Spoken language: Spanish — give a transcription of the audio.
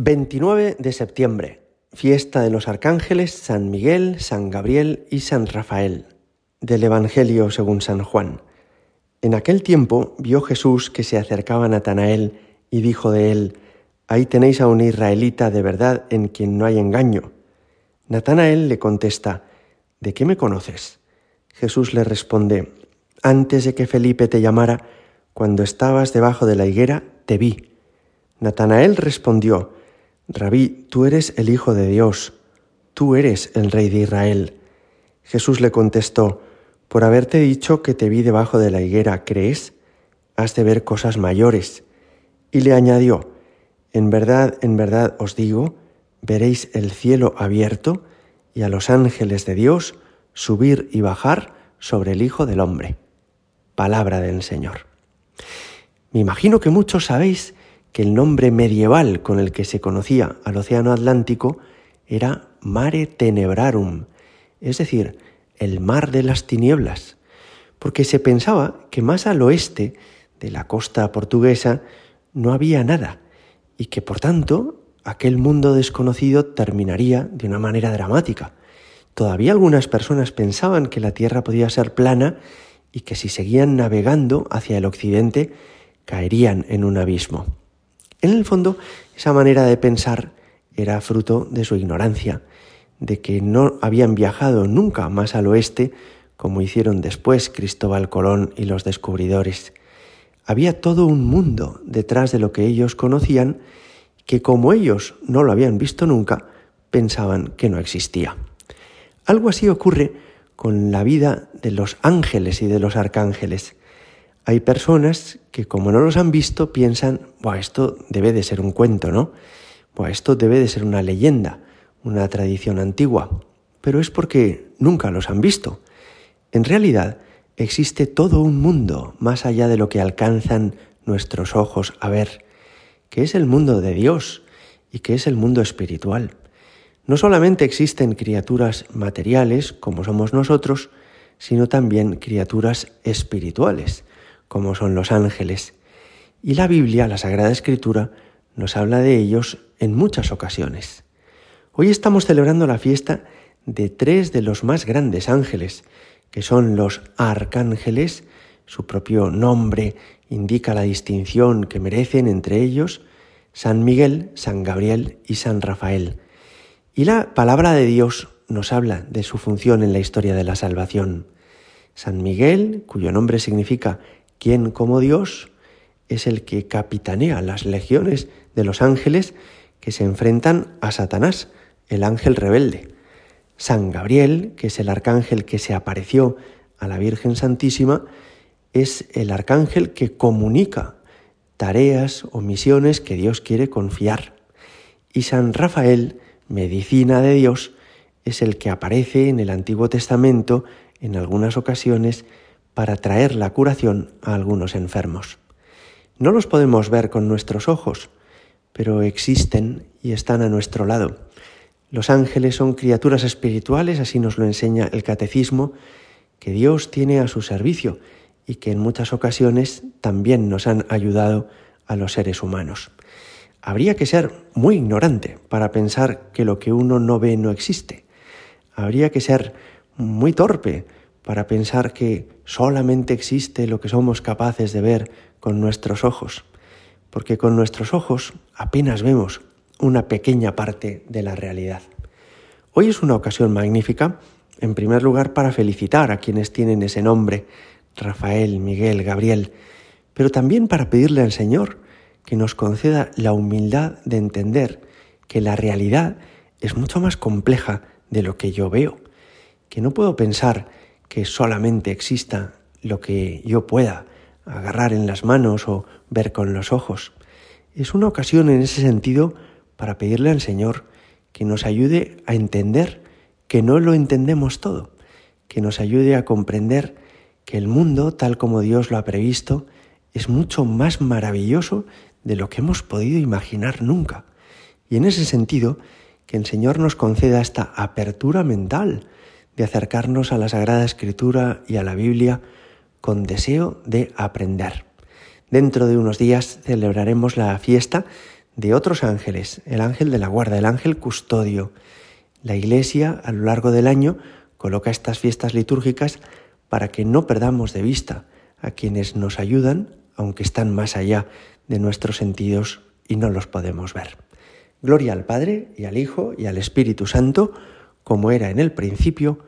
29 de septiembre, fiesta de los arcángeles San Miguel, San Gabriel y San Rafael, del Evangelio según San Juan. En aquel tiempo vio Jesús que se acercaba a Natanael y dijo de él, Ahí tenéis a un israelita de verdad en quien no hay engaño. Natanael le contesta, ¿De qué me conoces? Jesús le responde, Antes de que Felipe te llamara, cuando estabas debajo de la higuera, te vi. Natanael respondió, Rabí, tú eres el Hijo de Dios, tú eres el Rey de Israel. Jesús le contestó, por haberte dicho que te vi debajo de la higuera, ¿crees? Has de ver cosas mayores. Y le añadió, en verdad, en verdad os digo, veréis el cielo abierto y a los ángeles de Dios subir y bajar sobre el Hijo del Hombre. Palabra del Señor. Me imagino que muchos sabéis que el nombre medieval con el que se conocía al Océano Atlántico era Mare Tenebrarum, es decir, el mar de las tinieblas, porque se pensaba que más al oeste de la costa portuguesa no había nada y que por tanto aquel mundo desconocido terminaría de una manera dramática. Todavía algunas personas pensaban que la Tierra podía ser plana y que si seguían navegando hacia el occidente caerían en un abismo. En el fondo, esa manera de pensar era fruto de su ignorancia, de que no habían viajado nunca más al oeste como hicieron después Cristóbal Colón y los descubridores. Había todo un mundo detrás de lo que ellos conocían que como ellos no lo habían visto nunca, pensaban que no existía. Algo así ocurre con la vida de los ángeles y de los arcángeles. Hay personas que como no los han visto piensan, Buah, esto debe de ser un cuento, ¿no? Buah, esto debe de ser una leyenda, una tradición antigua, pero es porque nunca los han visto. En realidad existe todo un mundo más allá de lo que alcanzan nuestros ojos a ver, que es el mundo de Dios y que es el mundo espiritual. No solamente existen criaturas materiales como somos nosotros, sino también criaturas espirituales como son los ángeles. Y la Biblia, la Sagrada Escritura, nos habla de ellos en muchas ocasiones. Hoy estamos celebrando la fiesta de tres de los más grandes ángeles, que son los arcángeles, su propio nombre indica la distinción que merecen entre ellos, San Miguel, San Gabriel y San Rafael. Y la palabra de Dios nos habla de su función en la historia de la salvación. San Miguel, cuyo nombre significa quien como Dios es el que capitanea las legiones de los ángeles que se enfrentan a Satanás, el ángel rebelde. San Gabriel, que es el arcángel que se apareció a la Virgen Santísima, es el arcángel que comunica tareas o misiones que Dios quiere confiar. Y San Rafael, medicina de Dios, es el que aparece en el Antiguo Testamento en algunas ocasiones para traer la curación a algunos enfermos. No los podemos ver con nuestros ojos, pero existen y están a nuestro lado. Los ángeles son criaturas espirituales, así nos lo enseña el catecismo, que Dios tiene a su servicio y que en muchas ocasiones también nos han ayudado a los seres humanos. Habría que ser muy ignorante para pensar que lo que uno no ve no existe. Habría que ser muy torpe para pensar que solamente existe lo que somos capaces de ver con nuestros ojos, porque con nuestros ojos apenas vemos una pequeña parte de la realidad. Hoy es una ocasión magnífica, en primer lugar, para felicitar a quienes tienen ese nombre, Rafael, Miguel, Gabriel, pero también para pedirle al Señor que nos conceda la humildad de entender que la realidad es mucho más compleja de lo que yo veo, que no puedo pensar que solamente exista lo que yo pueda agarrar en las manos o ver con los ojos. Es una ocasión en ese sentido para pedirle al Señor que nos ayude a entender que no lo entendemos todo, que nos ayude a comprender que el mundo, tal como Dios lo ha previsto, es mucho más maravilloso de lo que hemos podido imaginar nunca. Y en ese sentido, que el Señor nos conceda esta apertura mental de acercarnos a la Sagrada Escritura y a la Biblia con deseo de aprender. Dentro de unos días celebraremos la fiesta de otros ángeles, el ángel de la guarda, el ángel custodio. La Iglesia a lo largo del año coloca estas fiestas litúrgicas para que no perdamos de vista a quienes nos ayudan, aunque están más allá de nuestros sentidos y no los podemos ver. Gloria al Padre y al Hijo y al Espíritu Santo, como era en el principio,